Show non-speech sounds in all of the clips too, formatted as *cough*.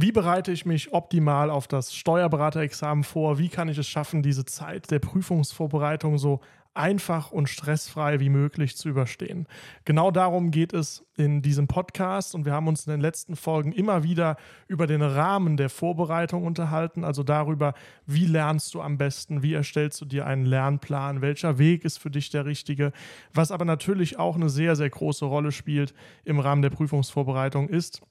Wie bereite ich mich optimal auf das Steuerberaterexamen vor? Wie kann ich es schaffen, diese Zeit der Prüfungsvorbereitung so einfach und stressfrei wie möglich zu überstehen. Genau darum geht es in diesem Podcast und wir haben uns in den letzten Folgen immer wieder über den Rahmen der Vorbereitung unterhalten, also darüber, wie lernst du am besten, wie erstellst du dir einen Lernplan, welcher Weg ist für dich der richtige, was aber natürlich auch eine sehr, sehr große Rolle spielt im Rahmen der Prüfungsvorbereitung ist,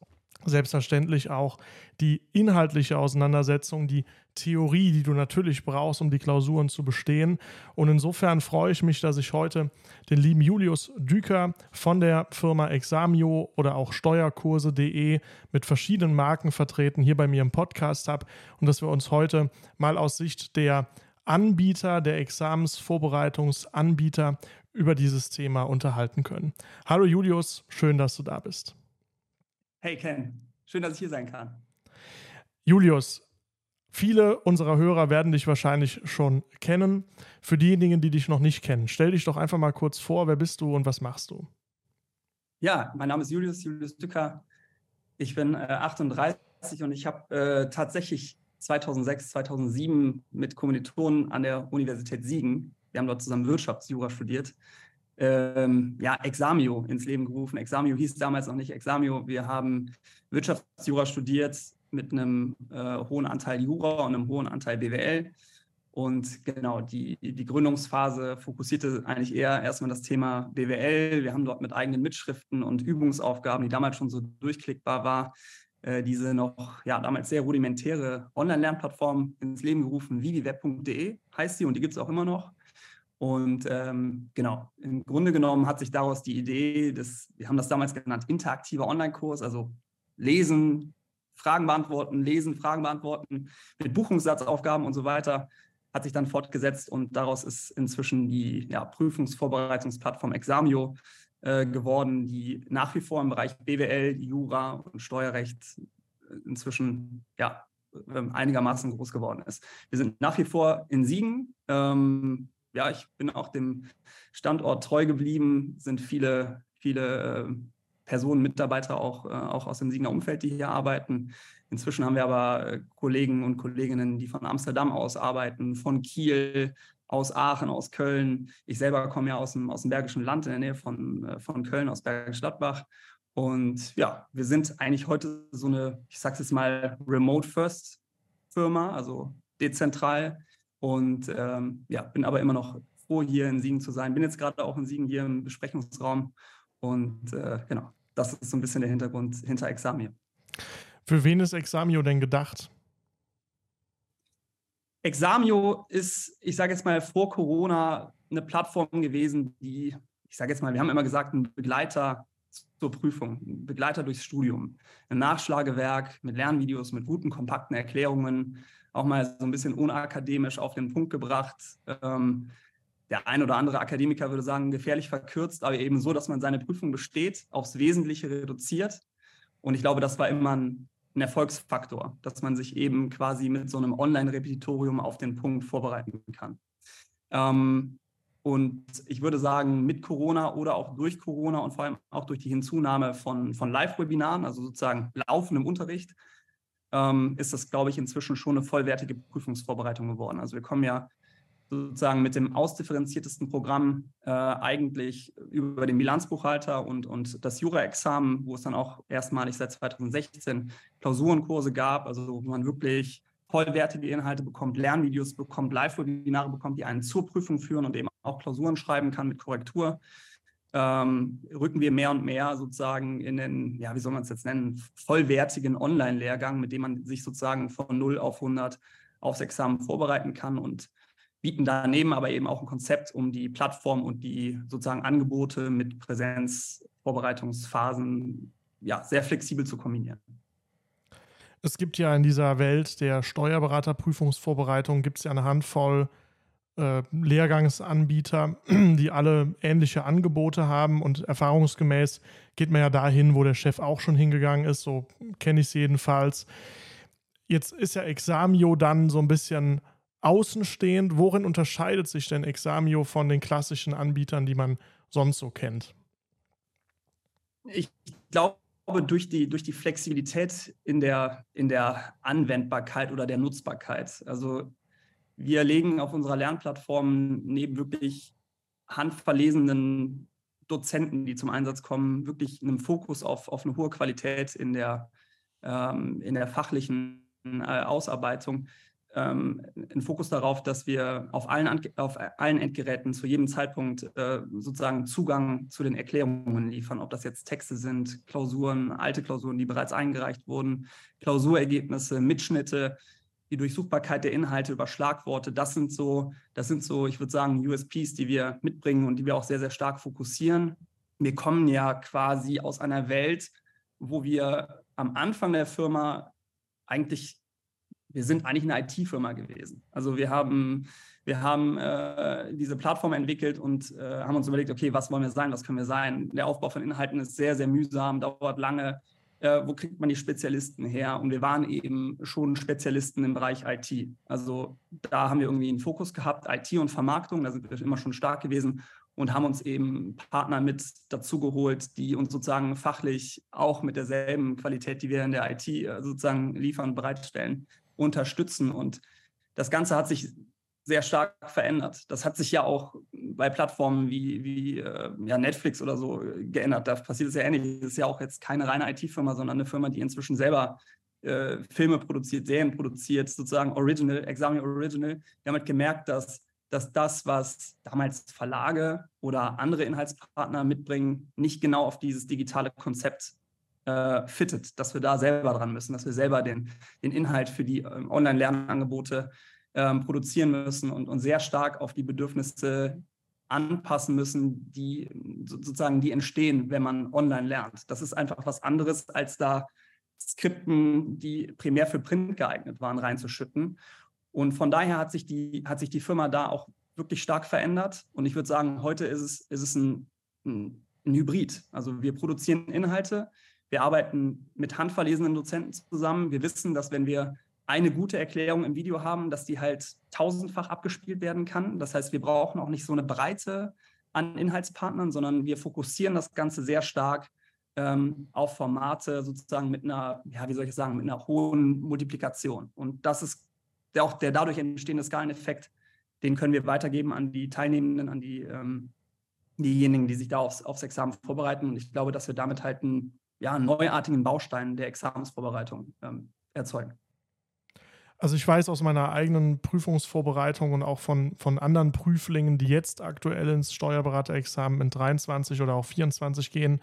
selbstverständlich auch die inhaltliche Auseinandersetzung, die Theorie, die du natürlich brauchst, um die Klausuren zu bestehen. Und insofern freue ich mich, dass ich heute den lieben Julius Düker von der Firma Examio oder auch Steuerkurse.de mit verschiedenen Marken vertreten hier bei mir im Podcast habe und dass wir uns heute mal aus Sicht der Anbieter, der Examensvorbereitungsanbieter über dieses Thema unterhalten können. Hallo Julius, schön, dass du da bist. Hey Ken, schön, dass ich hier sein kann. Julius, viele unserer Hörer werden dich wahrscheinlich schon kennen. Für diejenigen, die dich noch nicht kennen, stell dich doch einfach mal kurz vor, wer bist du und was machst du? Ja, mein Name ist Julius, Julius Dücker. Ich bin äh, 38 und ich habe äh, tatsächlich 2006, 2007 mit Kommilitonen an der Universität Siegen, wir haben dort zusammen Wirtschaftsjura studiert, ähm, ja, Examio ins Leben gerufen. Examio hieß damals noch nicht Examio. Wir haben Wirtschaftsjura studiert mit einem äh, hohen Anteil Jura und einem hohen Anteil BWL. Und genau, die, die Gründungsphase fokussierte eigentlich eher erstmal das Thema BWL. Wir haben dort mit eigenen Mitschriften und Übungsaufgaben, die damals schon so durchklickbar war, äh, diese noch ja, damals sehr rudimentäre Online-Lernplattform ins Leben gerufen. viviweb.de heißt sie und die gibt es auch immer noch. Und ähm, genau, im Grunde genommen hat sich daraus die Idee, des, wir haben das damals genannt, interaktiver Online-Kurs, also lesen, Fragen beantworten, lesen, Fragen beantworten, mit Buchungssatzaufgaben und so weiter, hat sich dann fortgesetzt und daraus ist inzwischen die ja, Prüfungsvorbereitungsplattform Examio äh, geworden, die nach wie vor im Bereich BWL, Jura und Steuerrecht inzwischen ja, ähm, einigermaßen groß geworden ist. Wir sind nach wie vor in Siegen. Ähm, ja, ich bin auch dem Standort treu geblieben, sind viele, viele äh, Personen, Mitarbeiter auch, äh, auch aus dem Siegener Umfeld, die hier arbeiten. Inzwischen haben wir aber äh, Kollegen und Kolleginnen, die von Amsterdam aus arbeiten, von Kiel, aus Aachen, aus Köln. Ich selber komme ja aus dem, aus dem Bergischen Land in der Nähe von, von Köln, aus Bergisch Gladbach. Und ja, wir sind eigentlich heute so eine, ich sage es jetzt mal, Remote-First-Firma, also dezentral und ähm, ja, bin aber immer noch froh, hier in Siegen zu sein. Bin jetzt gerade auch in Siegen hier im Besprechungsraum. Und äh, genau, das ist so ein bisschen der Hintergrund hinter Examio. Für wen ist Examio denn gedacht? Examio ist, ich sage jetzt mal, vor Corona eine Plattform gewesen, die, ich sage jetzt mal, wir haben immer gesagt, ein Begleiter zur Prüfung, ein Begleiter durchs Studium, ein Nachschlagewerk mit Lernvideos, mit guten, kompakten Erklärungen, auch mal so ein bisschen unakademisch auf den Punkt gebracht. Ähm, der ein oder andere Akademiker würde sagen, gefährlich verkürzt, aber eben so, dass man seine Prüfung besteht, aufs Wesentliche reduziert. Und ich glaube, das war immer ein, ein Erfolgsfaktor, dass man sich eben quasi mit so einem Online-Repetitorium auf den Punkt vorbereiten kann. Ähm, und ich würde sagen, mit Corona oder auch durch Corona und vor allem auch durch die Hinzunahme von, von Live-Webinaren, also sozusagen laufendem Unterricht, ähm, ist das, glaube ich, inzwischen schon eine vollwertige Prüfungsvorbereitung geworden. Also wir kommen ja sozusagen mit dem ausdifferenziertesten Programm äh, eigentlich über den Bilanzbuchhalter und, und das Jura-Examen, wo es dann auch erstmalig seit 2016 Klausurenkurse gab, also wo man wirklich vollwertige Inhalte bekommt, Lernvideos bekommt, Live-Webinare bekommt, die einen zur Prüfung führen und eben auch Klausuren schreiben kann mit Korrektur ähm, rücken wir mehr und mehr sozusagen in den, ja, wie soll man es jetzt nennen, vollwertigen Online-Lehrgang, mit dem man sich sozusagen von 0 auf 100 aufs Examen vorbereiten kann und bieten daneben aber eben auch ein Konzept, um die Plattform und die sozusagen Angebote mit Präsenzvorbereitungsphasen ja, sehr flexibel zu kombinieren. Es gibt ja in dieser Welt der Steuerberaterprüfungsvorbereitung gibt es ja eine Handvoll äh, Lehrgangsanbieter, *clears throat* die alle ähnliche Angebote haben und erfahrungsgemäß geht man ja dahin, wo der Chef auch schon hingegangen ist, so kenne ich es jedenfalls. Jetzt ist ja Examio dann so ein bisschen außenstehend. Worin unterscheidet sich denn Examio von den klassischen Anbietern, die man sonst so kennt? Ich glaube, durch die, durch die Flexibilität in der, in der Anwendbarkeit oder der Nutzbarkeit. Also wir legen auf unserer Lernplattform neben wirklich handverlesenen Dozenten, die zum Einsatz kommen, wirklich einen Fokus auf, auf eine hohe Qualität in der, ähm, in der fachlichen äh, Ausarbeitung. Ähm, einen Fokus darauf, dass wir auf allen, auf allen Endgeräten zu jedem Zeitpunkt äh, sozusagen Zugang zu den Erklärungen liefern, ob das jetzt Texte sind, Klausuren, alte Klausuren, die bereits eingereicht wurden, Klausurergebnisse, Mitschnitte, die Durchsuchbarkeit der Inhalte über Schlagworte, das sind so, das sind so, ich würde sagen, USPs, die wir mitbringen und die wir auch sehr, sehr stark fokussieren. Wir kommen ja quasi aus einer Welt, wo wir am Anfang der Firma eigentlich wir sind eigentlich eine IT-Firma gewesen. Also wir haben, wir haben äh, diese Plattform entwickelt und äh, haben uns überlegt, okay, was wollen wir sein, was können wir sein? Der Aufbau von Inhalten ist sehr, sehr mühsam, dauert lange. Äh, wo kriegt man die Spezialisten her? Und wir waren eben schon Spezialisten im Bereich IT. Also da haben wir irgendwie einen Fokus gehabt, IT und Vermarktung, da sind wir immer schon stark gewesen und haben uns eben Partner mit dazugeholt, die uns sozusagen fachlich auch mit derselben Qualität, die wir in der IT äh, sozusagen liefern, bereitstellen, unterstützen. Und das Ganze hat sich sehr stark verändert. Das hat sich ja auch bei Plattformen wie, wie äh, ja, Netflix oder so geändert. Da passiert es ja ähnlich. Das ist ja auch jetzt keine reine IT-Firma, sondern eine Firma, die inzwischen selber äh, Filme produziert, Serien produziert, sozusagen Original, Examine Original. Wir haben halt gemerkt, dass, dass das, was damals Verlage oder andere Inhaltspartner mitbringen, nicht genau auf dieses digitale Konzept äh, fittet, dass wir da selber dran müssen, dass wir selber den, den Inhalt für die ähm, Online-Lernangebote ähm, produzieren müssen und, und sehr stark auf die Bedürfnisse anpassen müssen, die sozusagen die entstehen, wenn man online lernt. Das ist einfach was anderes, als da Skripten, die primär für Print geeignet waren, reinzuschütten. Und von daher hat sich die, hat sich die Firma da auch wirklich stark verändert. Und ich würde sagen, heute ist es, ist es ein, ein, ein Hybrid. Also wir produzieren Inhalte, wir arbeiten mit handverlesenen Dozenten zusammen. Wir wissen, dass wenn wir eine gute Erklärung im Video haben, dass die halt tausendfach abgespielt werden kann. Das heißt, wir brauchen auch nicht so eine Breite an Inhaltspartnern, sondern wir fokussieren das Ganze sehr stark ähm, auf Formate sozusagen mit einer, ja, wie soll ich sagen, mit einer hohen Multiplikation. Und das ist der, auch der dadurch entstehende Skaleneffekt, den können wir weitergeben an die Teilnehmenden, an die ähm, diejenigen, die sich da aufs, aufs Examen vorbereiten. Und ich glaube, dass wir damit halt einen ja, neuartigen Bausteinen der Examensvorbereitung ähm, erzeugen. Also ich weiß aus meiner eigenen Prüfungsvorbereitung und auch von, von anderen Prüflingen, die jetzt aktuell ins Steuerberaterexamen in 23 oder auch 24 gehen,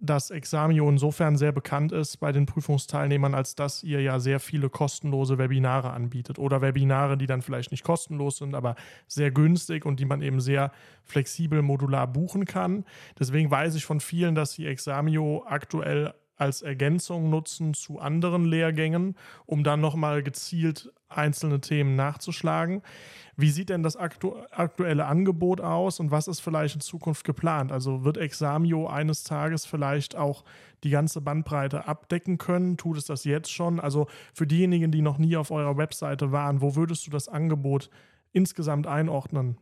dass Examio insofern sehr bekannt ist bei den Prüfungsteilnehmern, als dass ihr ja sehr viele kostenlose Webinare anbietet oder Webinare, die dann vielleicht nicht kostenlos sind, aber sehr günstig und die man eben sehr flexibel modular buchen kann. Deswegen weiß ich von vielen, dass sie Examio aktuell als Ergänzung nutzen zu anderen Lehrgängen, um dann nochmal gezielt einzelne Themen nachzuschlagen. Wie sieht denn das aktu aktuelle Angebot aus und was ist vielleicht in Zukunft geplant? Also wird Examio eines Tages vielleicht auch die ganze Bandbreite abdecken können? Tut es das jetzt schon? Also für diejenigen, die noch nie auf eurer Webseite waren, wo würdest du das Angebot insgesamt einordnen?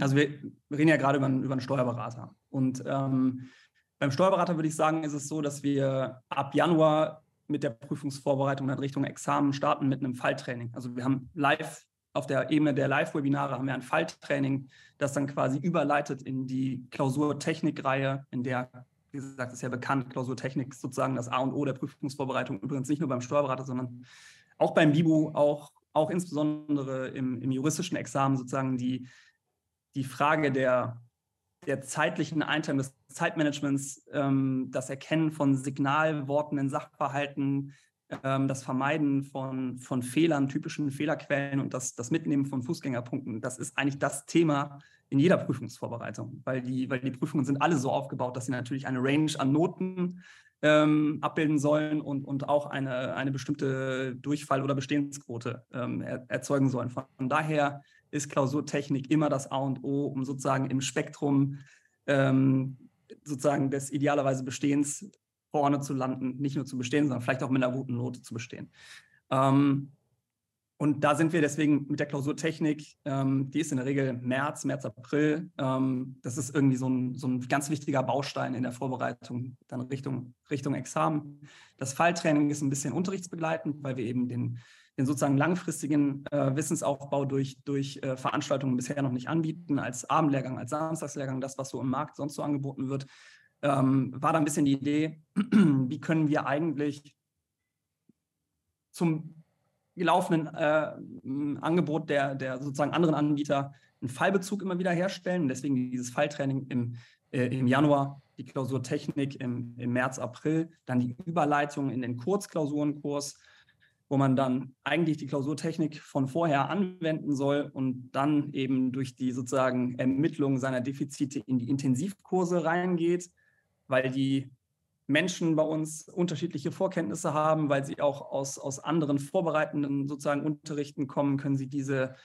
Also wir reden ja gerade über, über einen Steuerberater. Und ähm, beim Steuerberater würde ich sagen, ist es so, dass wir ab Januar mit der Prüfungsvorbereitung in Richtung Examen starten mit einem Falltraining. Also wir haben live auf der Ebene der Live-Webinare haben wir ein Falltraining, das dann quasi überleitet in die Klausurtechnik-Reihe, in der, wie gesagt, ist ja bekannt, Klausurtechnik ist sozusagen das A und O der Prüfungsvorbereitung, übrigens nicht nur beim Steuerberater, sondern auch beim BIBU, auch, auch insbesondere im, im juristischen Examen sozusagen die, die Frage der der zeitlichen Einteilung des Zeitmanagements, ähm, das Erkennen von Signalworten in Sachverhalten, ähm, das Vermeiden von, von Fehlern, typischen Fehlerquellen und das, das Mitnehmen von Fußgängerpunkten, das ist eigentlich das Thema in jeder Prüfungsvorbereitung, weil die, weil die Prüfungen sind alle so aufgebaut, dass sie natürlich eine Range an Noten ähm, abbilden sollen und, und auch eine, eine bestimmte Durchfall- oder Bestehensquote ähm, er, erzeugen sollen. Von daher ist Klausurtechnik immer das A und O, um sozusagen im Spektrum ähm, sozusagen des idealerweise Bestehens vorne zu landen, nicht nur zu bestehen, sondern vielleicht auch mit einer guten Note zu bestehen. Ähm, und da sind wir deswegen mit der Klausurtechnik, ähm, die ist in der Regel März, März, April. Ähm, das ist irgendwie so ein, so ein ganz wichtiger Baustein in der Vorbereitung dann Richtung, Richtung Examen. Das Falltraining ist ein bisschen unterrichtsbegleitend, weil wir eben den, den sozusagen langfristigen äh, Wissensaufbau durch, durch äh, Veranstaltungen bisher noch nicht anbieten, als Abendlehrgang, als Samstagslehrgang, das, was so im Markt sonst so angeboten wird. Ähm, war da ein bisschen die Idee, *clears throat* wie können wir eigentlich zum gelaufenen äh, Angebot der, der sozusagen anderen Anbieter einen Fallbezug immer wieder herstellen. deswegen dieses Falltraining im, äh, im Januar, die Klausurtechnik im, im März, April, dann die Überleitung in den Kurzklausurenkurs, wo man dann eigentlich die Klausurtechnik von vorher anwenden soll und dann eben durch die sozusagen Ermittlung seiner Defizite in die Intensivkurse reingeht, weil die Menschen bei uns unterschiedliche Vorkenntnisse haben, weil sie auch aus, aus anderen vorbereitenden sozusagen Unterrichten kommen, können sie diese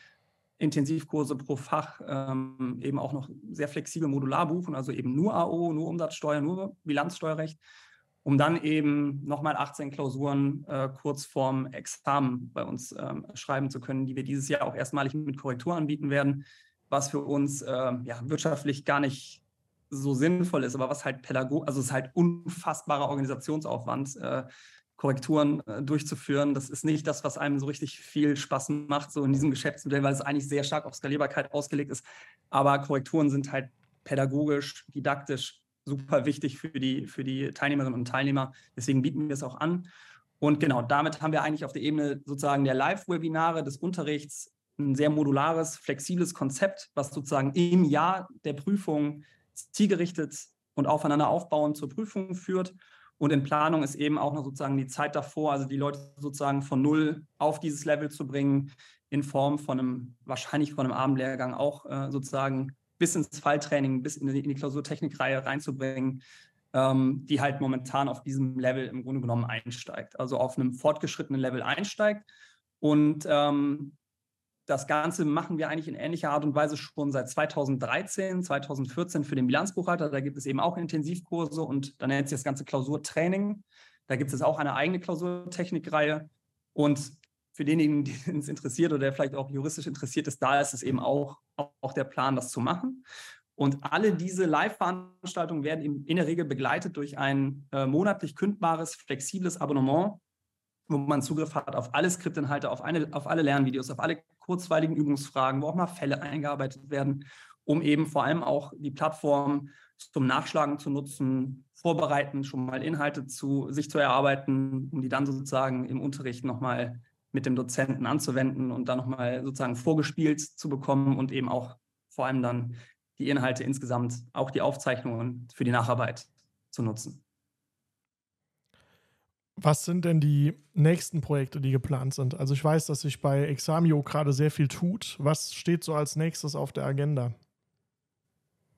Intensivkurse pro Fach ähm, eben auch noch sehr flexibel modular buchen, also eben nur AO, nur Umsatzsteuer, nur Bilanzsteuerrecht, um dann eben nochmal 18 Klausuren äh, kurz vorm Examen bei uns ähm, schreiben zu können, die wir dieses Jahr auch erstmalig mit Korrektur anbieten werden, was für uns äh, ja, wirtschaftlich gar nicht so sinnvoll ist, aber was halt Pädagog, also es ist halt unfassbarer Organisationsaufwand, äh, Korrekturen äh, durchzuführen. Das ist nicht das, was einem so richtig viel Spaß macht, so in diesem Geschäftsmodell, weil es eigentlich sehr stark auf Skalierbarkeit ausgelegt ist. Aber Korrekturen sind halt pädagogisch, didaktisch super wichtig für die, für die Teilnehmerinnen und Teilnehmer. Deswegen bieten wir es auch an. Und genau, damit haben wir eigentlich auf der Ebene sozusagen der Live-Webinare des Unterrichts ein sehr modulares, flexibles Konzept, was sozusagen im Jahr der Prüfung zielgerichtet und aufeinander aufbauend zur Prüfung führt. Und in Planung ist eben auch noch sozusagen die Zeit davor, also die Leute sozusagen von null auf dieses Level zu bringen, in Form von einem, wahrscheinlich von einem Abendlehrgang auch äh, sozusagen bis ins Falltraining, bis in die, in die Klausurtechnikreihe reinzubringen, ähm, die halt momentan auf diesem Level im Grunde genommen einsteigt, also auf einem fortgeschrittenen Level einsteigt. Und ähm, das Ganze machen wir eigentlich in ähnlicher Art und Weise schon seit 2013, 2014 für den Bilanzbuchhalter. Da gibt es eben auch Intensivkurse und dann nennt sich das Ganze Klausurtraining. Da gibt es auch eine eigene Klausurtechnikreihe. Und für denjenigen, *laughs* den es interessiert oder der vielleicht auch juristisch interessiert ist, da ist es eben auch, auch der Plan, das zu machen. Und alle diese Live-Veranstaltungen werden in der Regel begleitet durch ein äh, monatlich kündbares, flexibles Abonnement, wo man Zugriff hat auf alle Skriptinhalte, auf, eine, auf alle Lernvideos, auf alle kurzweiligen Übungsfragen, wo auch mal Fälle eingearbeitet werden, um eben vor allem auch die Plattform zum Nachschlagen zu nutzen, vorbereiten, schon mal Inhalte zu sich zu erarbeiten, um die dann sozusagen im Unterricht nochmal mit dem Dozenten anzuwenden und dann nochmal sozusagen vorgespielt zu bekommen und eben auch vor allem dann die Inhalte insgesamt, auch die Aufzeichnungen für die Nacharbeit zu nutzen. Was sind denn die nächsten Projekte, die geplant sind? Also ich weiß, dass sich bei Examio gerade sehr viel tut. Was steht so als nächstes auf der Agenda?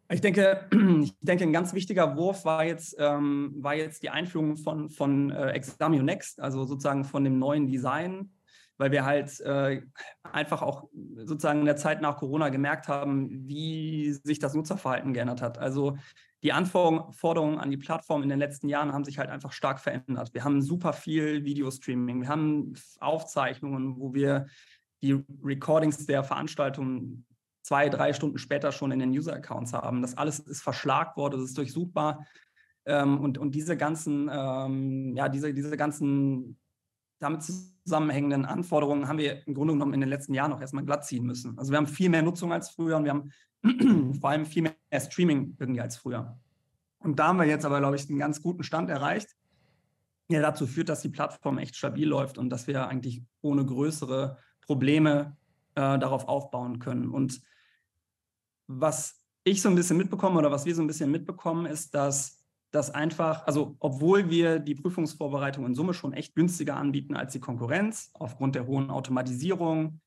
Ich denke, *clears throat* ich denke, ein ganz wichtiger Wurf war jetzt, ähm, war jetzt die Einführung von, von äh, Examio Next, also sozusagen von dem neuen Design, weil wir halt äh, einfach auch sozusagen in der Zeit nach Corona gemerkt haben, wie sich das Nutzerverhalten geändert hat. Also die Anforderungen an die Plattform in den letzten Jahren haben sich halt einfach stark verändert. Wir haben super viel Videostreaming, wir haben Aufzeichnungen, wo wir die Recordings der Veranstaltungen zwei, drei Stunden später schon in den User-Accounts haben. Das alles ist verschlagt worden, das ist durchsuchbar. Ähm, und, und diese ganzen, ähm, ja, diese, diese ganzen damit zusammenhängenden Anforderungen haben wir im Grunde genommen in den letzten Jahren auch erstmal glatt ziehen müssen. Also wir haben viel mehr Nutzung als früher und wir haben *clears throat* vor allem viel mehr Streaming irgendwie als früher. Und da haben wir jetzt aber, glaube ich, einen ganz guten Stand erreicht, der dazu führt, dass die Plattform echt stabil läuft und dass wir eigentlich ohne größere Probleme äh, darauf aufbauen können. Und was ich so ein bisschen mitbekomme oder was wir so ein bisschen mitbekommen, ist, dass das einfach, also obwohl wir die Prüfungsvorbereitung in Summe schon echt günstiger anbieten als die Konkurrenz, aufgrund der hohen Automatisierung,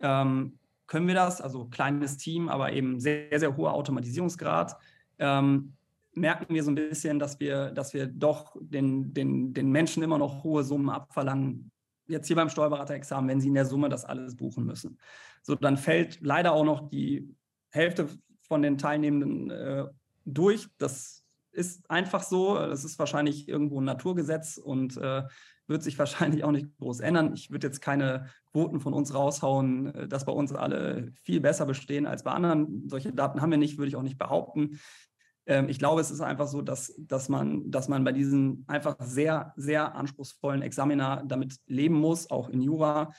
ähm, können wir das, also kleines Team, aber eben sehr, sehr hoher Automatisierungsgrad, ähm, merken wir so ein bisschen, dass wir, dass wir doch den, den, den Menschen immer noch hohe Summen abverlangen, jetzt hier beim Steuerberaterexamen, wenn sie in der Summe das alles buchen müssen. So, dann fällt leider auch noch die Hälfte von den Teilnehmenden äh, durch. Das ist einfach so. Das ist wahrscheinlich irgendwo ein Naturgesetz und äh, wird sich *laughs* wahrscheinlich auch nicht groß ändern. Ich würde jetzt keine Quoten von uns raushauen, äh, dass bei uns alle viel besser bestehen als bei anderen. Solche Daten haben wir nicht, würde ich auch nicht behaupten. Ähm, ich glaube, es ist einfach so, dass, dass, man, dass man bei diesen einfach sehr, sehr anspruchsvollen Examiner damit leben muss, auch in Jura,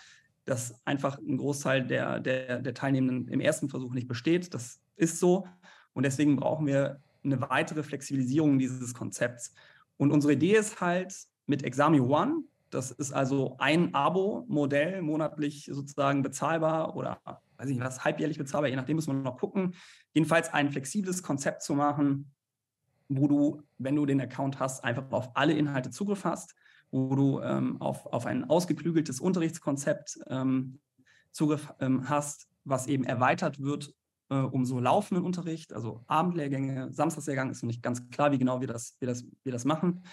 dass einfach ein Großteil der, der, der Teilnehmenden im ersten Versuch nicht besteht. Das ist so. Und deswegen brauchen wir eine weitere Flexibilisierung dieses Konzepts. Und unsere Idee ist halt mit Exami One, das ist also ein Abo-Modell, monatlich sozusagen bezahlbar oder weiß ich nicht was, halbjährlich bezahlbar, je nachdem muss man noch gucken. Jedenfalls ein flexibles Konzept zu machen, wo du, wenn du den Account hast, einfach auf alle Inhalte Zugriff hast, wo du ähm, auf, auf ein ausgeklügeltes Unterrichtskonzept ähm, Zugriff ähm, hast, was eben erweitert wird äh, um so laufenden Unterricht, also Abendlehrgänge, Samstagslehrgang ist noch nicht ganz klar, wie genau wir das, wir das, wir das machen,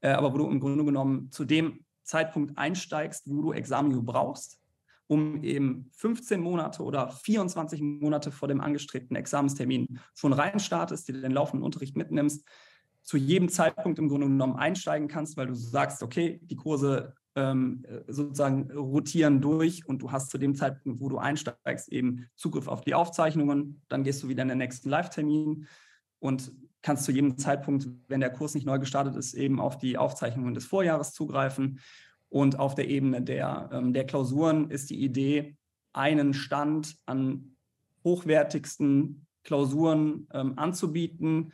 äh, aber wo du im Grunde genommen zu dem Zeitpunkt einsteigst, wo du Examio brauchst, um eben 15 Monate oder 24 Monate vor dem angestrebten Examenstermin schon reinstartest, dir den laufenden Unterricht mitnimmst, zu jedem Zeitpunkt im Grunde genommen einsteigen kannst, weil du sagst, okay, die Kurse ähm, sozusagen rotieren durch und du hast zu dem Zeitpunkt, wo du einsteigst, eben Zugriff auf die Aufzeichnungen. Dann gehst du wieder in den nächsten Live-Termin und kannst zu jedem Zeitpunkt, wenn der Kurs nicht neu gestartet ist, eben auf die Aufzeichnungen des Vorjahres zugreifen. Und auf der Ebene der, ähm, der Klausuren ist die Idee, einen Stand an hochwertigsten Klausuren ähm, anzubieten,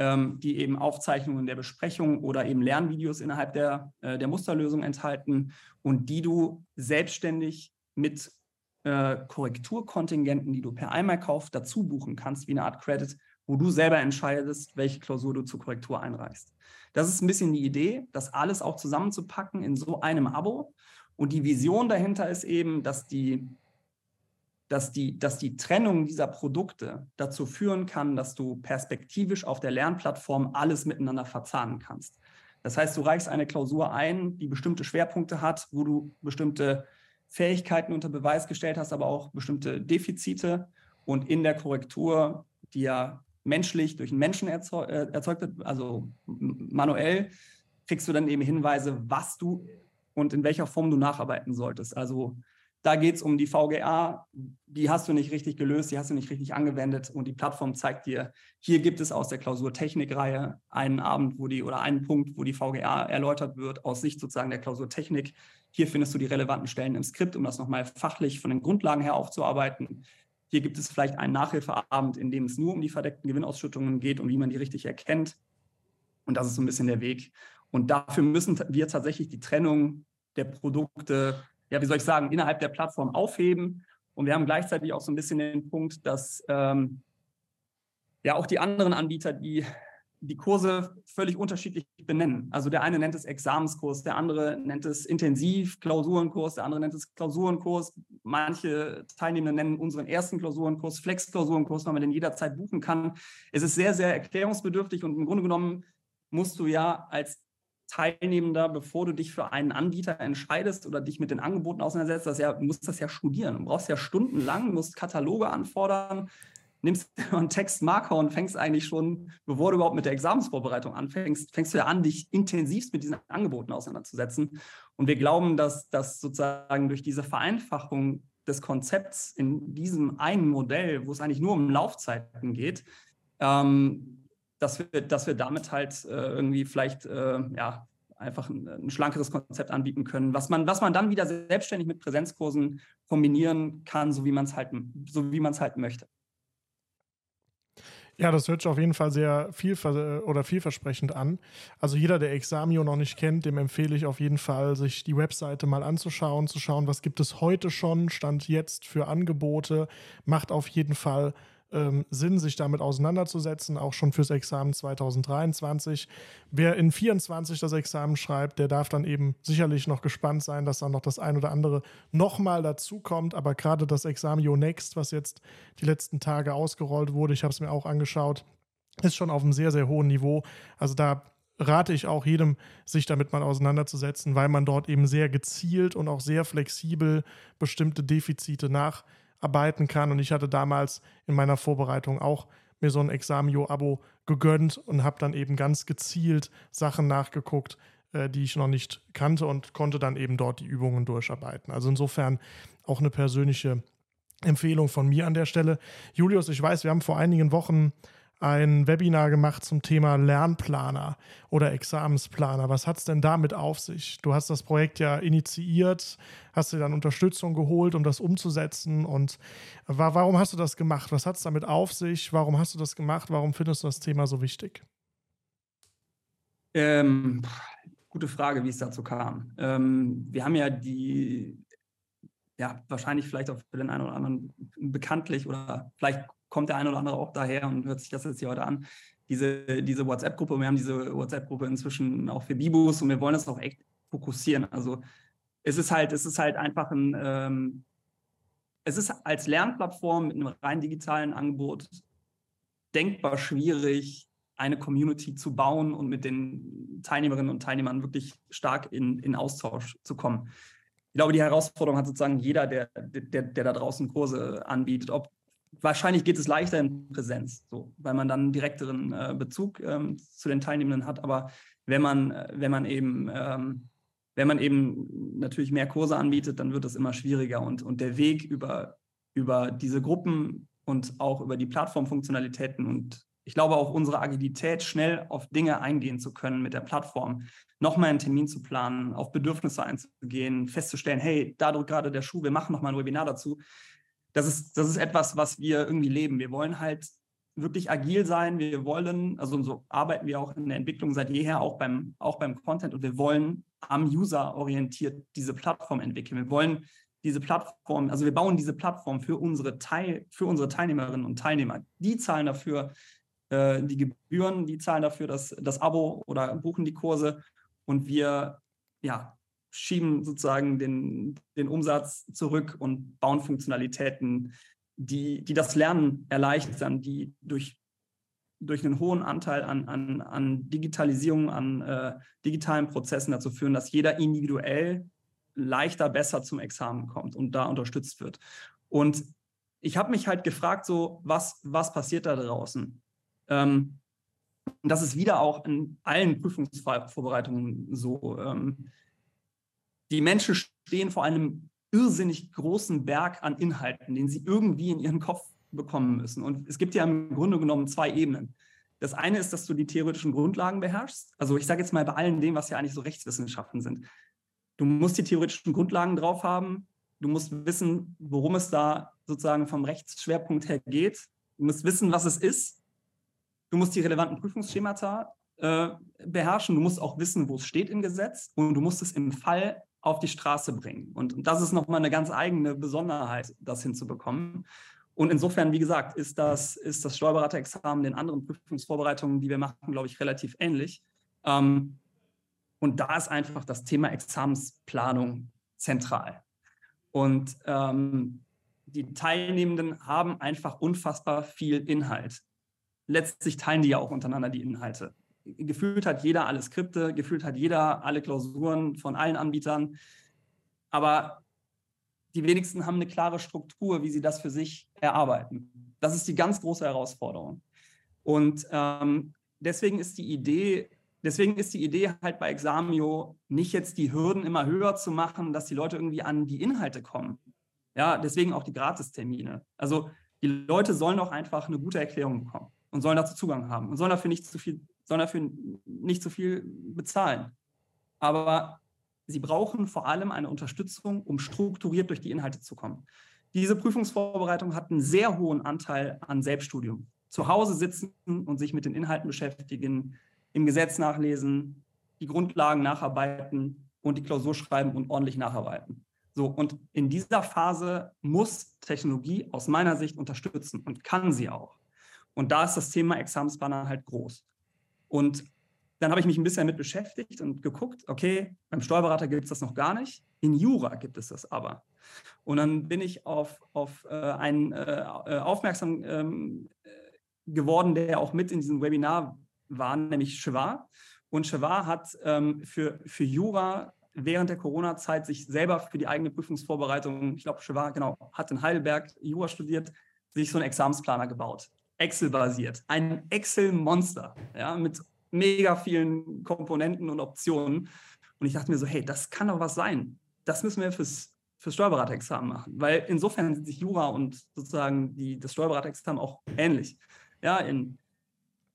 ähm, die eben Aufzeichnungen der Besprechung oder eben Lernvideos innerhalb der, äh, der Musterlösung enthalten und die du selbstständig mit äh, Korrekturkontingenten, die du per Einmalkauf dazu buchen kannst, wie eine Art Credit, wo du selber entscheidest, welche Klausur du zur Korrektur einreichst. Das ist ein bisschen die Idee, das alles auch zusammenzupacken in so einem Abo. Und die Vision dahinter ist eben, dass die, dass die, dass die Trennung dieser Produkte dazu führen kann, dass du perspektivisch auf der Lernplattform alles miteinander verzahnen kannst. Das heißt, du reichst eine Klausur ein, die bestimmte Schwerpunkte hat, wo du bestimmte Fähigkeiten unter Beweis gestellt hast, aber auch bestimmte Defizite. Und in der Korrektur, die ja menschlich durch einen Menschen erzeugt, äh, erzeugt wird, also manuell, kriegst du dann eben Hinweise, was du und in welcher Form du nacharbeiten solltest. Also da geht es um die VGA, die hast du nicht richtig gelöst, die hast du nicht richtig angewendet und die Plattform zeigt dir, hier gibt es aus der Klausur Technikreihe einen Abend, wo die oder einen Punkt, wo die VGA erläutert wird, aus Sicht sozusagen der Klausur Technik. Hier findest du die relevanten Stellen im Skript, um das nochmal fachlich von den Grundlagen her aufzuarbeiten. Hier gibt es vielleicht einen Nachhilfeabend, in dem es nur um die verdeckten Gewinnausschüttungen geht und wie man die richtig erkennt. Und das ist so ein bisschen der Weg. Und dafür müssen wir tatsächlich die Trennung der Produkte, ja, wie soll ich sagen, innerhalb der Plattform aufheben. Und wir haben gleichzeitig auch so ein bisschen den Punkt, dass ähm, ja auch die anderen Anbieter, die die Kurse völlig unterschiedlich benennen. Also der eine nennt es Examenskurs, der andere nennt es Intensiv-Klausurenkurs, der andere nennt es Klausurenkurs. Manche Teilnehmer nennen unseren ersten Klausurenkurs Flex-Klausurenkurs, weil man den jederzeit buchen kann. Es ist sehr, sehr erklärungsbedürftig und im Grunde genommen musst du ja als Teilnehmender, bevor du dich für einen Anbieter entscheidest oder dich mit den Angeboten auseinandersetzt, das ja, musst das ja studieren. Du brauchst ja stundenlang, musst Kataloge anfordern, nimmst *laughs* einen Textmarker und fängst eigentlich schon, bevor du überhaupt mit der Examensvorbereitung anfängst, fängst du ja an, dich intensivst mit diesen Angeboten auseinanderzusetzen. Und wir glauben, dass das sozusagen durch diese Vereinfachung des Konzepts in diesem einen Modell, wo es eigentlich nur um Laufzeiten geht, ähm, dass, wir, dass wir damit halt äh, irgendwie vielleicht äh, ja, einfach ein, ein, schlankeres Konzept anbieten können, was man, was man dann wieder selbstständig mit Präsenzkursen kombinieren kann, so wie man es halt, so halt möchte. Ja, das hört sich auf jeden Fall sehr viel oder vielversprechend an. Also jeder, der Examio noch nicht kennt, dem empfehle ich auf jeden Fall, sich die Webseite mal anzuschauen, zu schauen, was gibt es heute schon, stand jetzt für Angebote. Macht auf jeden Fall ähm, Sinn, sich damit auseinanderzusetzen, auch schon fürs Examen 2023. Wer in 24 das Examen schreibt, der darf dann eben sicherlich noch gespannt sein, dass dann noch das ein oder andere nochmal dazukommt. Aber gerade das Examio Next, was jetzt die letzten Tage ausgerollt wurde, ich habe es mir auch angeschaut, ist schon auf einem sehr, sehr hohen Niveau. Also da rate ich auch jedem, sich damit mal auseinanderzusetzen, weil man dort eben sehr gezielt und auch sehr flexibel bestimmte Defizite nach arbeiten kann. Und ich hatte damals in meiner Vorbereitung auch mir so ein Examio-Abo gegönnt und habe dann eben ganz gezielt Sachen nachgeguckt, äh, die ich noch nicht kannte und konnte dann eben dort die Übungen durcharbeiten. Also insofern auch eine persönliche Empfehlung von mir an der Stelle. Julius, ich weiß, wir haben vor einigen Wochen ein Webinar gemacht zum Thema Lernplaner oder Examensplaner. Was hat es denn damit auf sich? Du hast das Projekt ja initiiert, hast dir dann Unterstützung geholt, um das umzusetzen. Und warum hast du das gemacht? Was hat es damit auf sich? Warum hast du das gemacht? Warum findest du das Thema so wichtig? Ähm, gute Frage, wie es dazu kam. Ähm, wir haben ja die, ja, wahrscheinlich vielleicht auch für den einen oder anderen bekanntlich oder vielleicht kommt der eine oder andere auch daher und hört sich das jetzt hier heute an. Diese, diese WhatsApp-Gruppe, wir haben diese WhatsApp-Gruppe inzwischen auch für Bibus und wir wollen das auch echt fokussieren. Also es ist halt, es ist halt einfach ein, ähm, es ist als Lernplattform mit einem rein digitalen Angebot denkbar schwierig, eine Community zu bauen und mit den Teilnehmerinnen und Teilnehmern wirklich stark in, in Austausch zu kommen. Ich glaube, die Herausforderung hat sozusagen jeder, der, der, der da draußen Kurse anbietet, ob wahrscheinlich geht es leichter in Präsenz, so, weil man dann einen direkteren äh, Bezug ähm, zu den Teilnehmenden hat. Aber wenn man, äh, wenn man eben, ähm, wenn man eben natürlich mehr Kurse anbietet, dann wird es immer schwieriger. Und, und der Weg über, über diese Gruppen und auch über die Plattformfunktionalitäten und ich glaube auch unsere Agilität, schnell auf Dinge eingehen zu können mit der Plattform, nochmal einen Termin zu planen, auf Bedürfnisse einzugehen, festzustellen, hey, da drückt gerade der Schuh, wir machen nochmal ein Webinar dazu das ist, das ist etwas, was wir irgendwie leben. Wir wollen halt wirklich agil sein. Wir wollen, also so arbeiten wir auch in der Entwicklung seit jeher, auch beim, auch beim Content und wir wollen am User orientiert diese Plattform entwickeln. Wir wollen diese Plattform, also wir bauen diese Plattform für unsere Teil, für unsere Teilnehmerinnen und Teilnehmer. Die zahlen dafür äh, die Gebühren, die zahlen dafür das, das Abo oder buchen die Kurse und wir ja, schieben sozusagen den, den Umsatz zurück und bauen Funktionalitäten, die, die das Lernen erleichtern, die durch, durch einen hohen Anteil an, an, an Digitalisierung, an äh, digitalen Prozessen dazu führen, dass jeder individuell leichter, besser zum Examen kommt und da unterstützt wird. Und ich habe mich halt gefragt, so, was, was passiert da draußen? Ähm, das ist wieder auch in allen Prüfungsvorbereitungen so. Ähm, die Menschen stehen vor einem irrsinnig großen Berg an Inhalten, den sie irgendwie in ihren Kopf bekommen müssen. Und es gibt ja im Grunde genommen zwei Ebenen. Das eine ist, dass du die theoretischen Grundlagen beherrschst. Also ich sage jetzt mal bei allen dem, was ja eigentlich so Rechtswissenschaften sind. Du musst die theoretischen Grundlagen drauf haben. Du musst wissen, worum es da sozusagen vom Rechtsschwerpunkt her geht. Du musst wissen, was es ist. Du musst die relevanten Prüfungsschemata äh, beherrschen. Du musst auch wissen, wo es steht im Gesetz. Und du musst es im Fall auf die Straße bringen. Und das ist nochmal eine ganz eigene Besonderheit, das hinzubekommen. Und insofern, wie gesagt, ist das, ist das Steuerberaterexamen den anderen Prüfungsvorbereitungen, die wir machen, glaube ich, relativ ähnlich. Ähm, und da ist einfach das Thema Examensplanung zentral. Und ähm, die Teilnehmenden haben einfach unfassbar viel Inhalt. Letztlich teilen die ja auch untereinander die Inhalte gefühlt hat jeder alle Skripte, gefühlt hat jeder alle Klausuren von allen Anbietern. Aber die wenigsten haben eine klare Struktur, wie sie das für sich erarbeiten. Das ist die ganz große Herausforderung. Und ähm, deswegen ist die Idee, deswegen ist die Idee halt bei Examio nicht jetzt die Hürden immer höher zu machen, dass die Leute irgendwie an die Inhalte kommen. Ja, deswegen auch die Gratistermine. Also die Leute sollen auch einfach eine gute Erklärung bekommen und sollen dazu Zugang haben und sollen dafür nicht zu viel sollen dafür nicht so viel bezahlen. Aber sie brauchen vor allem eine Unterstützung, um strukturiert durch die Inhalte zu kommen. Diese Prüfungsvorbereitung hat einen sehr hohen Anteil an Selbststudium. Zu Hause sitzen und sich mit den Inhalten beschäftigen, im Gesetz nachlesen, die Grundlagen nacharbeiten und die Klausur schreiben und ordentlich nacharbeiten. So, und in dieser Phase muss Technologie aus meiner Sicht unterstützen und kann sie auch. Und da ist das Thema Examensbanner halt groß. Und dann habe ich mich ein bisschen damit beschäftigt und geguckt, okay, beim Steuerberater gibt es das noch gar nicht, in Jura gibt es das aber. Und dann bin ich auf, auf äh, einen äh, äh aufmerksam ähm, geworden, der auch mit in diesem Webinar war, nämlich Chevar. Und Chevar hat ähm, für, für Jura während der Corona-Zeit sich selber für die eigene Prüfungsvorbereitung, ich glaube, Chevar, genau, hat in Heidelberg Jura studiert, sich so einen Examensplaner gebaut. Excel-basiert. Ein Excel-Monster, ja, mit mega vielen Komponenten und Optionen. Und ich dachte mir so, hey, das kann doch was sein. Das müssen wir fürs, fürs Steuerberaterexamen machen. Weil insofern sind sich Jura und sozusagen die, das Steuerberaterexamen auch ähnlich. Ja, in,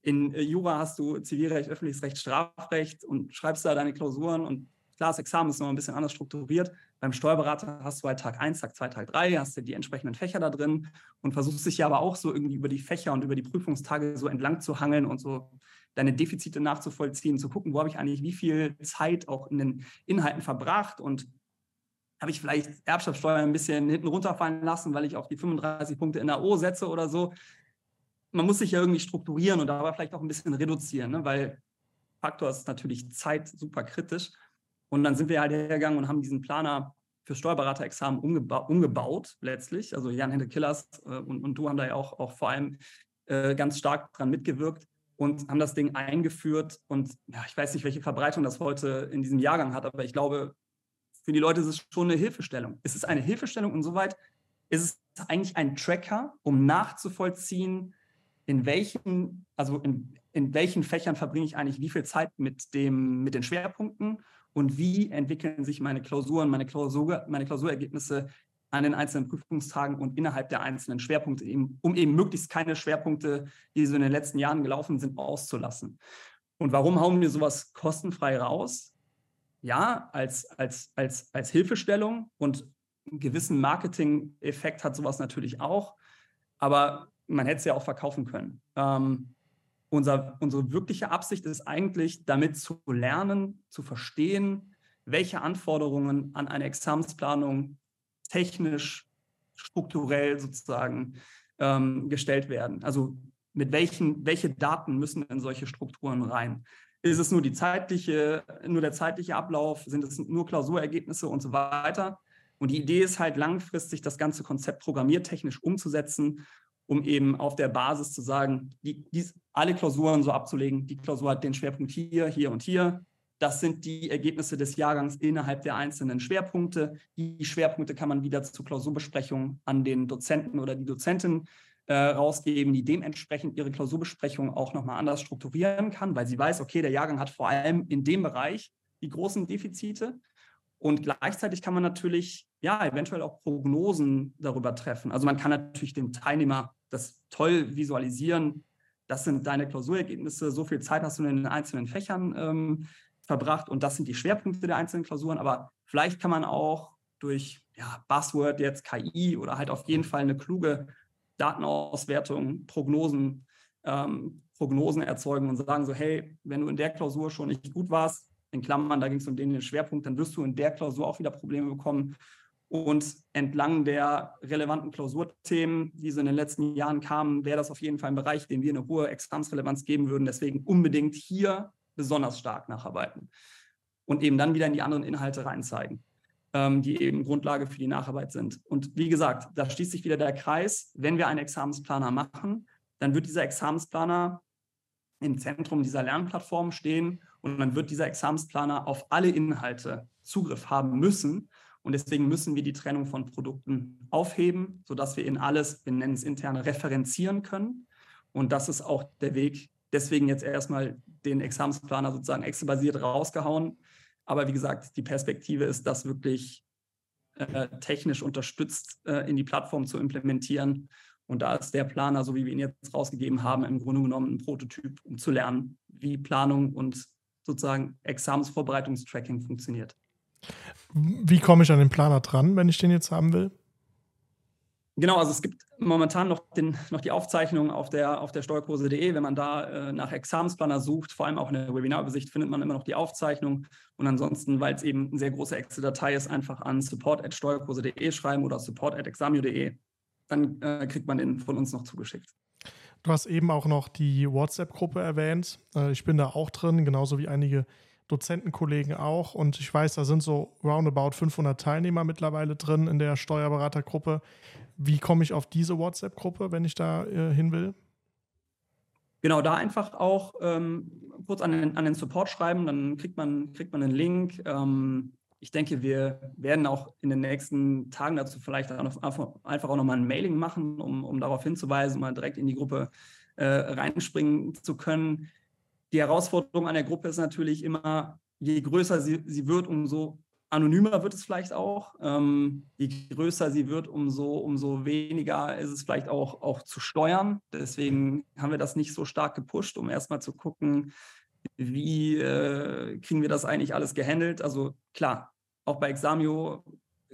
in Jura hast du Zivilrecht, öffentliches Recht, Strafrecht und schreibst da deine Klausuren und klar, das Examen ist noch ein bisschen anders strukturiert. Beim Steuerberater hast du halt Tag 1, Tag 2, Tag 3, hast du die entsprechenden Fächer da drin und versuchst dich ja aber auch so irgendwie über die Fächer und über die Prüfungstage so entlang zu hangeln und so deine Defizite nachzuvollziehen, zu gucken, wo habe ich eigentlich wie viel Zeit auch in den Inhalten verbracht und habe ich vielleicht Erbschaftssteuer ein bisschen hinten runterfallen lassen, weil ich auf die 35 Punkte in der O setze oder so. Man muss sich ja irgendwie strukturieren und dabei vielleicht auch ein bisschen reduzieren, ne? weil Faktor ist natürlich Zeit super kritisch. Und dann sind wir halt hergegangen und haben diesen Planer für Steuerberaterexamen umgeba umgebaut, letztlich. Also Jan-Henrik Killers äh, und, und, du haben da ja auch, auch vor allem äh, ganz stark dran mitgewirkt und haben das Ding eingeführt. Und ja, ich weiß nicht, welche Verbreitung das heute in diesem Jahrgang hat, aber ich glaube, für die Leute ist es schon eine Hilfestellung. Es ist eine Hilfestellung und soweit ist es eigentlich ein Tracker, um nachzuvollziehen, in welchen, also in, in welchen Fächern verbringe ich eigentlich wie viel Zeit mit, dem, mit den Schwerpunkten und wie entwickeln sich meine Klausuren, meine, Klausur, meine Klausurergebnisse an den einzelnen Prüfungstagen und innerhalb der einzelnen Schwerpunkte, eben, um eben möglichst keine Schwerpunkte, die so in den letzten Jahren gelaufen sind, auszulassen. Und warum hauen wir sowas kostenfrei raus? Ja, als, als, als, als Hilfestellung und einen gewissen Marketing-Effekt hat sowas natürlich auch, aber man hätte es ja auch verkaufen können. Ähm, unser, unsere wirkliche Absicht ist eigentlich, damit zu lernen, zu verstehen, welche Anforderungen an eine Examensplanung technisch, strukturell sozusagen ähm, gestellt werden. Also mit welchen, welche Daten müssen in solche Strukturen rein? Ist es nur die zeitliche, nur der zeitliche Ablauf? Sind es nur Klausurergebnisse und so weiter? Und die Idee ist halt langfristig, das ganze Konzept programmiertechnisch umzusetzen, um eben auf der Basis zu sagen, die, die, alle Klausuren so abzulegen. Die Klausur hat den Schwerpunkt hier, hier und hier. Das sind die Ergebnisse des Jahrgangs innerhalb der einzelnen Schwerpunkte. Die Schwerpunkte kann man wieder zur Klausurbesprechung an den Dozenten oder die Dozentin äh, rausgeben, die dementsprechend ihre Klausurbesprechung auch nochmal anders strukturieren kann, weil sie weiß, okay, der Jahrgang hat vor allem in dem Bereich die großen Defizite. Und gleichzeitig kann man natürlich ja eventuell auch Prognosen darüber treffen. Also man kann natürlich dem Teilnehmer das toll visualisieren. Das sind deine Klausurergebnisse, so viel Zeit hast du in den einzelnen Fächern ähm, verbracht und das sind die Schwerpunkte der einzelnen Klausuren. Aber vielleicht kann man auch durch ja, Buzzword jetzt KI oder halt auf jeden Fall eine kluge Datenauswertung, Prognosen, ähm, Prognosen erzeugen und sagen so, hey, wenn du in der Klausur schon nicht gut warst, in Klammern, da ging es um den, Schwerpunkt, dann wirst du in der Klausur auch wieder Probleme bekommen. Und entlang der relevanten Klausurthemen, die so in den letzten Jahren kamen, wäre das auf jeden Fall ein Bereich, dem wir eine hohe Examensrelevanz geben würden. Deswegen unbedingt hier besonders stark nacharbeiten und eben dann wieder in die anderen Inhalte reinzeigen, ähm, die eben Grundlage für die Nacharbeit sind. Und wie gesagt, da schließt sich wieder der Kreis. Wenn wir einen Examensplaner machen, dann wird dieser Examensplaner im Zentrum dieser Lernplattform stehen und dann wird dieser Examensplaner auf alle Inhalte Zugriff haben müssen. Und deswegen müssen wir die Trennung von Produkten aufheben, sodass wir in alles, wir nennen es interne, referenzieren können. Und das ist auch der Weg, deswegen jetzt erstmal den Examensplaner sozusagen Excel-basiert rausgehauen. Aber wie gesagt, die Perspektive ist, das wirklich äh, technisch unterstützt äh, in die Plattform zu implementieren. Und da ist der Planer, so wie wir ihn jetzt rausgegeben haben, im Grunde genommen ein Prototyp, um zu lernen, wie Planung und sozusagen Examensvorbereitungstracking funktioniert. Wie komme ich an den Planer dran, wenn ich den jetzt haben will? Genau, also es gibt momentan noch, den, noch die Aufzeichnung auf der, auf der steuerkurse.de. Wenn man da äh, nach Examensplaner sucht, vor allem auch in der Webinarübersicht, findet man immer noch die Aufzeichnung. Und ansonsten, weil es eben eine sehr große Excel-Datei ist, einfach an support.steuerkurse.de schreiben oder support.examio.de. Dann äh, kriegt man den von uns noch zugeschickt. Du hast eben auch noch die WhatsApp-Gruppe erwähnt. Äh, ich bin da auch drin, genauso wie einige Dozentenkollegen auch. Und ich weiß, da sind so roundabout 500 Teilnehmer mittlerweile drin in der Steuerberatergruppe. Wie komme ich auf diese WhatsApp-Gruppe, wenn ich da äh, hin will? Genau, da einfach auch ähm, kurz an den, an den, Support schreiben, dann kriegt man, kriegt man einen Link. Ähm, ich denke, wir werden auch in den nächsten Tagen dazu vielleicht einfach auch nochmal ein Mailing machen, um, um darauf hinzuweisen, mal direkt in die Gruppe äh, reinspringen zu können. Die Herausforderung an der Gruppe ist natürlich immer, je größer sie, sie wird, umso anonymer wird es vielleicht auch. Ähm, je größer sie wird, umso, umso weniger ist es vielleicht auch, auch zu steuern. Deswegen haben wir das nicht so stark gepusht, um erstmal zu gucken, wie äh, kriegen wir das eigentlich alles gehandelt. Also klar, auch bei Examio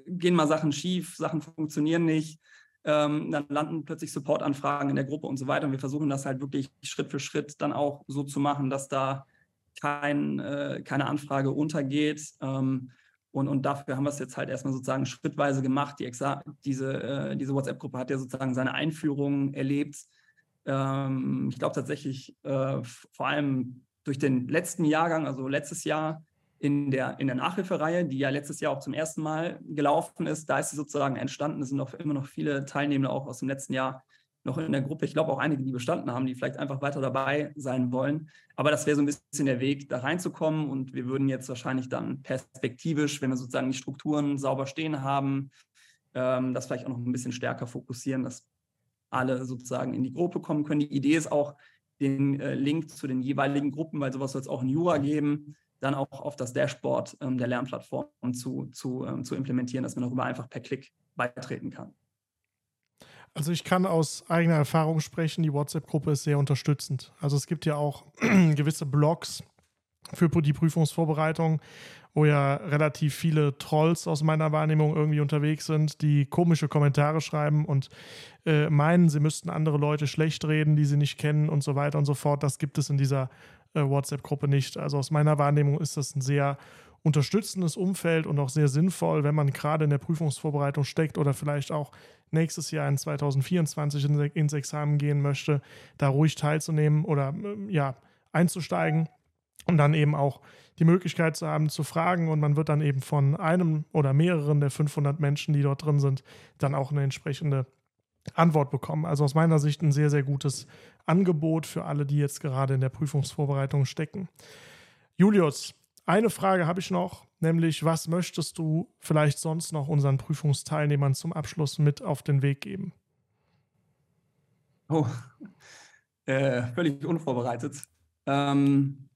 gehen mal Sachen schief, Sachen funktionieren nicht. Ähm, dann landen plötzlich Supportanfragen in der Gruppe und so weiter. Und wir versuchen das halt wirklich Schritt für Schritt dann auch so zu machen, dass da kein, äh, keine Anfrage untergeht. Ähm, und, und dafür haben wir es jetzt halt erstmal sozusagen schrittweise gemacht. Die Exa diese, äh, diese WhatsApp-Gruppe hat ja sozusagen seine Einführung erlebt. Ähm, ich glaube tatsächlich äh, vor allem durch den letzten Jahrgang, also letztes Jahr in der, in der Nachhilfereihe, die ja letztes Jahr auch zum ersten Mal gelaufen ist, da ist sie sozusagen entstanden. Es sind noch immer noch viele Teilnehmer auch aus dem letzten Jahr noch in der Gruppe. Ich glaube auch einige, die bestanden haben, die vielleicht einfach weiter dabei sein wollen. Aber das wäre so ein bisschen der Weg, da reinzukommen. Und wir würden jetzt wahrscheinlich dann perspektivisch, wenn wir sozusagen die Strukturen sauber stehen haben, ähm, das vielleicht auch noch ein bisschen stärker fokussieren, dass alle sozusagen in die Gruppe kommen können. Die Idee ist auch, den äh, Link zu den jeweiligen Gruppen, weil sowas soll es auch in Jura geben, dann auch auf das Dashboard ähm, der Lernplattform zu, zu, ähm, zu implementieren, dass man darüber einfach per Klick beitreten kann. Also ich kann aus eigener Erfahrung sprechen, die WhatsApp-Gruppe ist sehr unterstützend. Also es gibt ja auch *clears throat* gewisse Blogs für die Prüfungsvorbereitung, wo ja relativ viele Trolls aus meiner Wahrnehmung irgendwie unterwegs sind, die komische Kommentare schreiben und äh, meinen, sie müssten andere Leute schlecht reden, die sie nicht kennen und so weiter und so fort. Das gibt es in dieser äh, WhatsApp-Gruppe nicht. Also aus meiner Wahrnehmung ist das ein sehr unterstützendes Umfeld und auch sehr sinnvoll, wenn man gerade in der Prüfungsvorbereitung steckt oder vielleicht auch nächstes Jahr in 2024 ins Examen gehen möchte, da ruhig teilzunehmen oder ähm, ja, einzusteigen und dann eben auch die Möglichkeit zu haben, zu fragen und man wird dann eben von einem oder mehreren der 500 Menschen, die dort drin sind, dann auch eine entsprechende Antwort bekommen. Also aus meiner Sicht ein sehr, sehr gutes Angebot für alle, die jetzt gerade in der Prüfungsvorbereitung stecken. Julius, eine Frage habe ich noch, nämlich was möchtest du vielleicht sonst noch unseren Prüfungsteilnehmern zum Abschluss mit auf den Weg geben? Oh, *laughs* äh, völlig unvorbereitet. Ähm,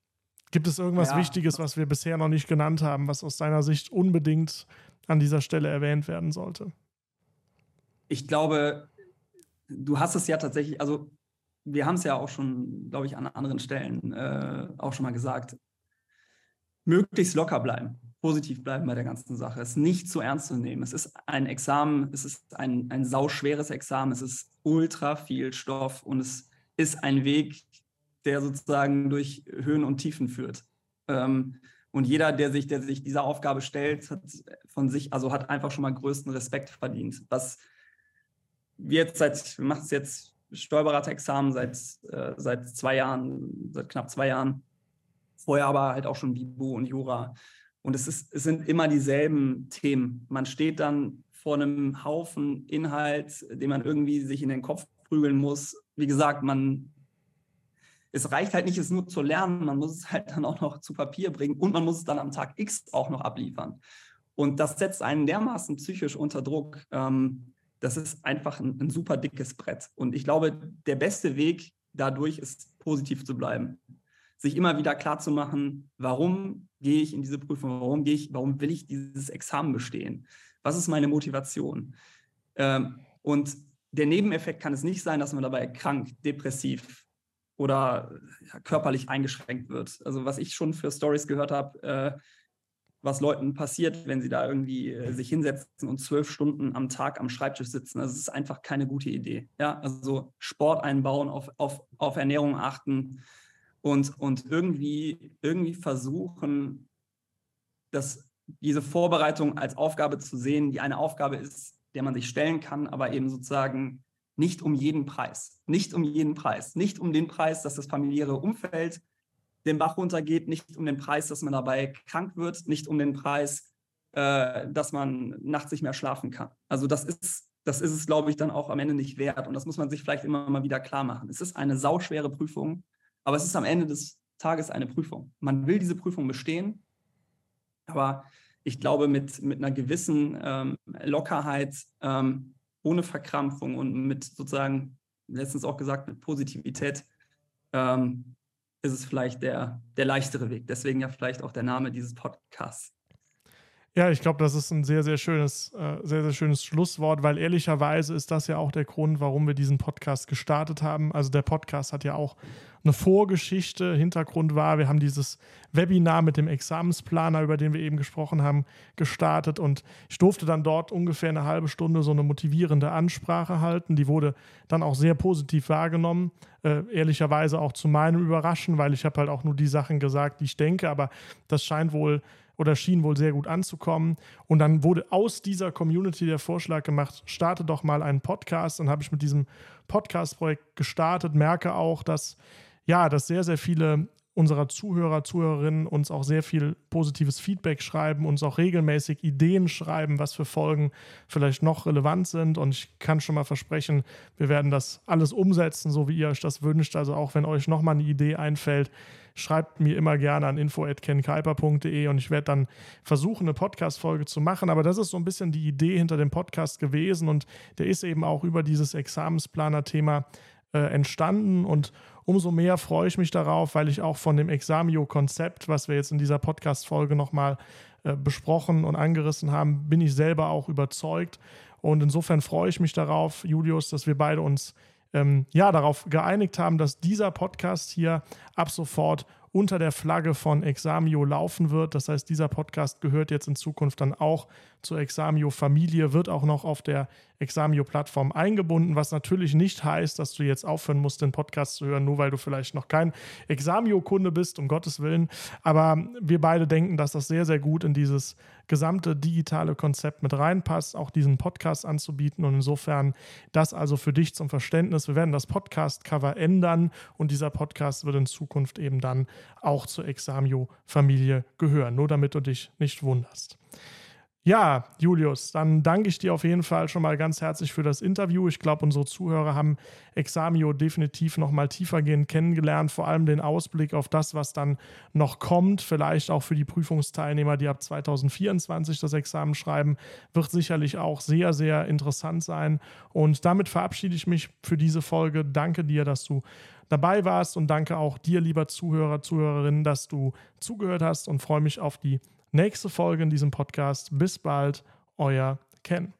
Gibt es irgendwas ja. Wichtiges, was wir bisher noch nicht genannt haben, was aus deiner Sicht unbedingt an dieser Stelle erwähnt werden sollte? Ich glaube, du hast es ja tatsächlich, also wir haben es ja auch schon, glaube ich, an anderen Stellen äh, auch schon mal gesagt. Möglichst locker bleiben, positiv bleiben bei der ganzen Sache, es nicht zu ernst zu nehmen. Es ist ein Examen, es ist ein, ein sauschweres Examen, es ist ultra viel Stoff und es ist ein Weg, der sozusagen durch Höhen und Tiefen führt. Ähm, und jeder, der sich, der sich dieser Aufgabe stellt, hat von sich, also hat einfach schon mal größten Respekt verdient. Was wir jetzt seit, wir machen es jetzt Steuerberaterexamen seit, äh, seit zwei Jahren, seit knapp zwei Jahren. Vorher aber halt auch schon Bibu und Jura. Und es, ist, es sind immer dieselben Themen. Man steht dann vor einem Haufen Inhalt, den man irgendwie sich in den Kopf prügeln muss. Wie gesagt, man, es reicht halt nicht, es nur zu lernen, man muss es halt dann auch noch zu Papier bringen und man muss es dann am Tag X auch noch abliefern. Und das setzt einen dermaßen psychisch unter Druck. Ähm, das ist einfach ein, ein super dickes Brett. Und ich glaube, der beste Weg dadurch ist, positiv zu bleiben. Sich immer wieder klar zu machen, warum gehe ich in diese Prüfung, warum gehe ich, warum will ich dieses Examen bestehen? Was ist meine Motivation? Ähm, und der Nebeneffekt kann es nicht sein, dass man dabei krank, depressiv oder ja, körperlich eingeschränkt wird. Also was ich schon für Stories gehört habe, äh, was Leuten passiert, wenn sie da irgendwie äh, sich hinsetzen und zwölf Stunden am Tag am Schreibtisch sitzen. Das ist einfach keine gute Idee. Ja, also Sport einbauen, auf, auf, auf Ernährung achten und, und irgendwie, irgendwie versuchen, dass diese Vorbereitung als Aufgabe zu sehen, die eine Aufgabe ist, der man sich stellen kann, aber eben sozusagen nicht um jeden Preis. Nicht um jeden Preis. Nicht um den Preis, dass das familiäre Umfeld den Bach runtergeht, nicht um den Preis, dass man dabei krank wird, nicht um den Preis, äh, dass man nachts nicht mehr schlafen kann. Also das ist, das ist es, glaube ich, dann auch am Ende nicht wert. Und das muss man sich vielleicht immer mal wieder klar machen. Es ist eine sauschwere Prüfung, aber es ist am Ende des Tages eine Prüfung. Man will diese Prüfung bestehen, aber ich glaube, mit, mit einer gewissen ähm, Lockerheit, ähm, ohne Verkrampfung und mit sozusagen, letztens auch gesagt, mit Positivität, ähm, ist es vielleicht der, der leichtere Weg. Deswegen ja vielleicht auch der Name dieses Podcasts. Ja, ich glaube, das ist ein sehr, sehr schönes, äh, sehr, sehr schönes Schlusswort, weil ehrlicherweise ist das ja auch der Grund, warum wir diesen Podcast gestartet haben. Also der Podcast hat ja auch eine Vorgeschichte. Hintergrund war, wir haben dieses Webinar mit dem Examensplaner, über den wir eben gesprochen haben, gestartet und ich durfte dann dort ungefähr eine halbe Stunde so eine motivierende Ansprache halten. Die wurde dann auch sehr positiv wahrgenommen. Äh, ehrlicherweise auch zu meinem Überraschen, weil ich habe halt auch nur die Sachen gesagt, die ich denke, aber das scheint wohl oder schien wohl sehr gut anzukommen. Und dann wurde aus dieser Community der Vorschlag gemacht, starte doch mal einen Podcast. Dann habe ich mit diesem Podcast-Projekt gestartet, merke auch, dass ja, dass sehr, sehr viele unserer Zuhörer, Zuhörerinnen uns auch sehr viel positives Feedback schreiben, uns auch regelmäßig Ideen schreiben, was für Folgen vielleicht noch relevant sind. Und ich kann schon mal versprechen, wir werden das alles umsetzen, so wie ihr euch das wünscht. Also auch wenn euch nochmal eine Idee einfällt, schreibt mir immer gerne an info.kenkuiper.de und ich werde dann versuchen, eine Podcast-Folge zu machen. Aber das ist so ein bisschen die Idee hinter dem Podcast gewesen und der ist eben auch über dieses Examensplaner-Thema äh, entstanden und umso mehr freue ich mich darauf, weil ich auch von dem Examio-Konzept, was wir jetzt in dieser Podcast-Folge nochmal äh, besprochen und angerissen haben, bin ich selber auch überzeugt. Und insofern freue ich mich darauf, Julius, dass wir beide uns ähm, ja, darauf geeinigt haben, dass dieser Podcast hier ab sofort unter der Flagge von Examio laufen wird. Das heißt, dieser Podcast gehört jetzt in Zukunft dann auch zur Examio-Familie, wird auch noch auf der Examio-Plattform eingebunden, was natürlich nicht heißt, dass du jetzt aufhören musst, den Podcast zu hören, nur weil du vielleicht noch kein Examio-Kunde bist, um Gottes Willen. Aber wir beide denken, dass das sehr, sehr gut in dieses gesamte digitale Konzept mit reinpasst, auch diesen Podcast anzubieten. Und insofern das also für dich zum Verständnis. Wir werden das Podcast-Cover ändern und dieser Podcast wird in Zukunft eben dann auch zur Examio-Familie gehören. Nur damit du dich nicht wunderst. Ja, Julius, dann danke ich dir auf jeden Fall schon mal ganz herzlich für das Interview. Ich glaube, unsere Zuhörer haben Examio definitiv noch mal tiefergehend kennengelernt, vor allem den Ausblick auf das, was dann noch kommt, vielleicht auch für die Prüfungsteilnehmer, die ab 2024 das Examen schreiben, wird sicherlich auch sehr, sehr interessant sein. Und damit verabschiede ich mich für diese Folge. Danke dir, dass du dabei warst und danke auch dir, lieber Zuhörer, Zuhörerin, dass du zugehört hast und freue mich auf die nächste Folge in diesem Podcast. Bis bald, euer Ken.